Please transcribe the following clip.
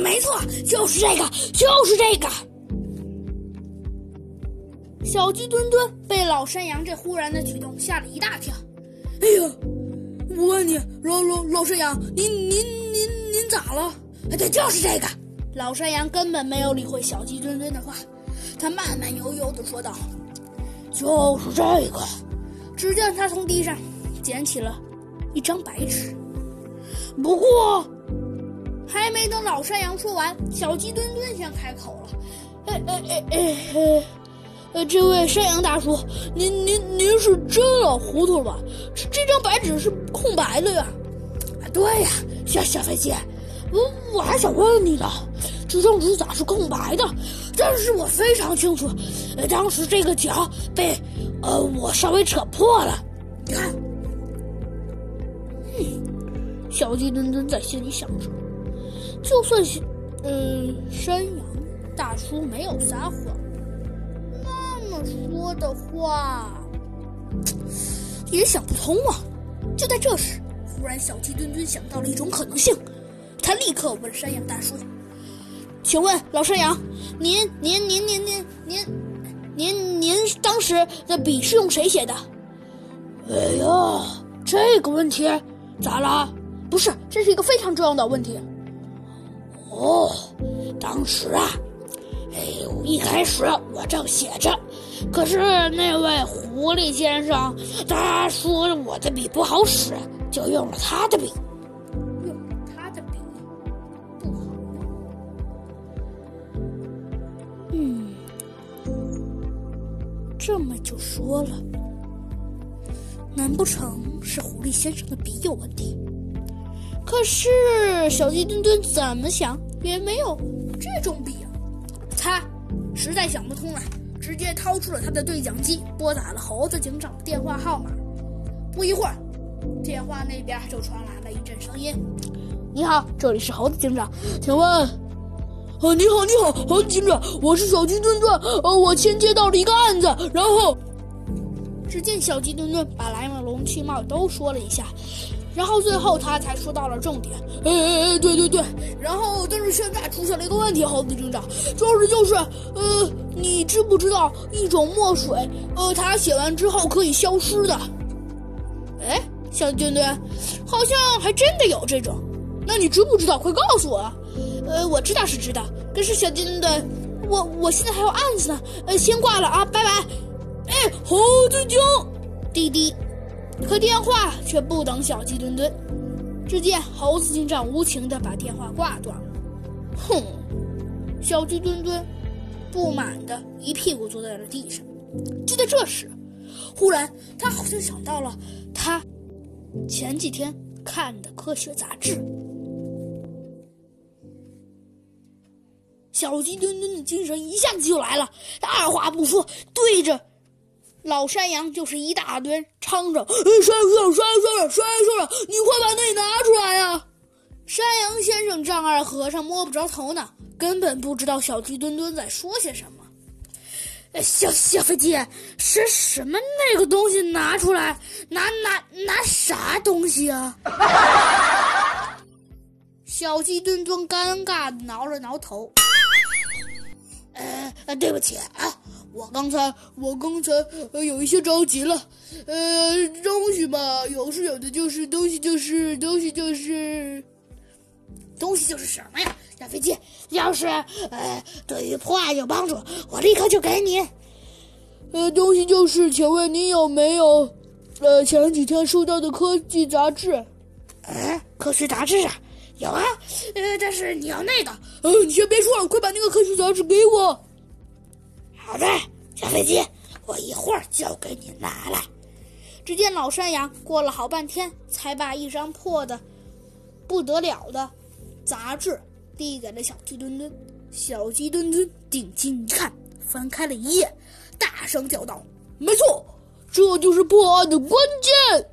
没错，就是这个，就是这个。小鸡墩墩被老山羊这忽然的举动吓了一大跳。哎呀，我问你，老老老山羊，您您您您咋了？对，就是这个。老山羊根本没有理会小鸡墩墩的话，他慢慢悠悠的说道：“就是这个。”只见他从地上捡起了一张白纸。不过，还没等老山羊说完，小鸡墩墩先开口了：“哎哎哎哎哎，呃，这位山羊大叔，您您您是真老糊涂了吧？这张白纸是空白的呀！”“对呀，小小飞机，我我还想问问你呢，这张纸咋是空白的？但是我非常清楚，当时这个角被……”呃，我稍微扯破了，你看，小鸡墩墩在心里想着，就算是，嗯，山羊大叔没有撒谎，那么说的话，也想不通啊。就在这时，忽然小鸡墩墩想到了一种可能性，他立刻问山羊大叔：“请问老山羊，您您您您您您？”您您当时的笔是用谁写的？哎呀，这个问题咋啦？不是，这是一个非常重要的问题。哦，当时啊，哎呦，一开始我正写着，可是那位狐狸先生他说我的笔不好使，就用了他的笔用他的笔不好嗯。这么就说了，难不成是狐狸先生的笔有问题？可是小鸡墩墩怎么想也没有这种笔啊！他实在想不通了，直接掏出了他的对讲机，拨打了猴子警长的电话号码。不一会儿，电话那边就传来了一阵声音：“你好，这里是猴子警长，请问……”哦，你好，你好，猴子警长，我是小鸡墩墩。呃，我先接到了一个案子，然后，只见小鸡墩墩把来龙去脉都说了一下，然后最后他才说到了重点。呃，对对对，然后但是现在出现了一个问题，猴子警长，就是就是，呃，你知不知道一种墨水，呃，它写完之后可以消失的？哎，小鸡墩墩，好像还真的有这种，那你知不知道？快告诉我。呃，我知道是知道，可是小鸡墩墩，我我现在还有案子呢，呃，先挂了啊，拜拜。哎，猴子警，滴滴，可电话却不等小鸡墩墩，只见猴子警长无情的把电话挂断了。哼，小鸡墩墩不满的一屁股坐在了地上。就在这时，忽然他好像想到了他前几天看的科学杂志。小鸡墩墩的精神一下子就来了，他二话不说，对着老山羊就是一大堆唱着：“山羊先生山羊先生山羊先生，你快把那拿出来呀！”山羊先生丈二和尚摸不着头脑，根本不知道小鸡墩墩在说些什么。小小飞机是什么那个东西拿出来？拿拿拿啥东西啊？小鸡墩墩尴尬的挠了挠头。呃，对不起啊，我刚才我刚才呃有一些着急了，呃，东西嘛，有是有的，就是东西就是东西就是东西就是什么呀？小飞机，要是呃对于破案有帮助，我立刻就给你。呃，东西就是，请问你有没有呃前几天收到的科技杂志？哎，科学杂志啊？有啊，呃，但是你要那个，呃，你先别说了，快把那个科学杂志给我。好的，小飞机，我一会儿就给你拿来。只见老山羊过了好半天，才把一张破的不得了的杂志递给了小鸡墩墩。小鸡墩墩定睛一看，翻开了一页，大声叫道：“没错，这就是破案的关键。”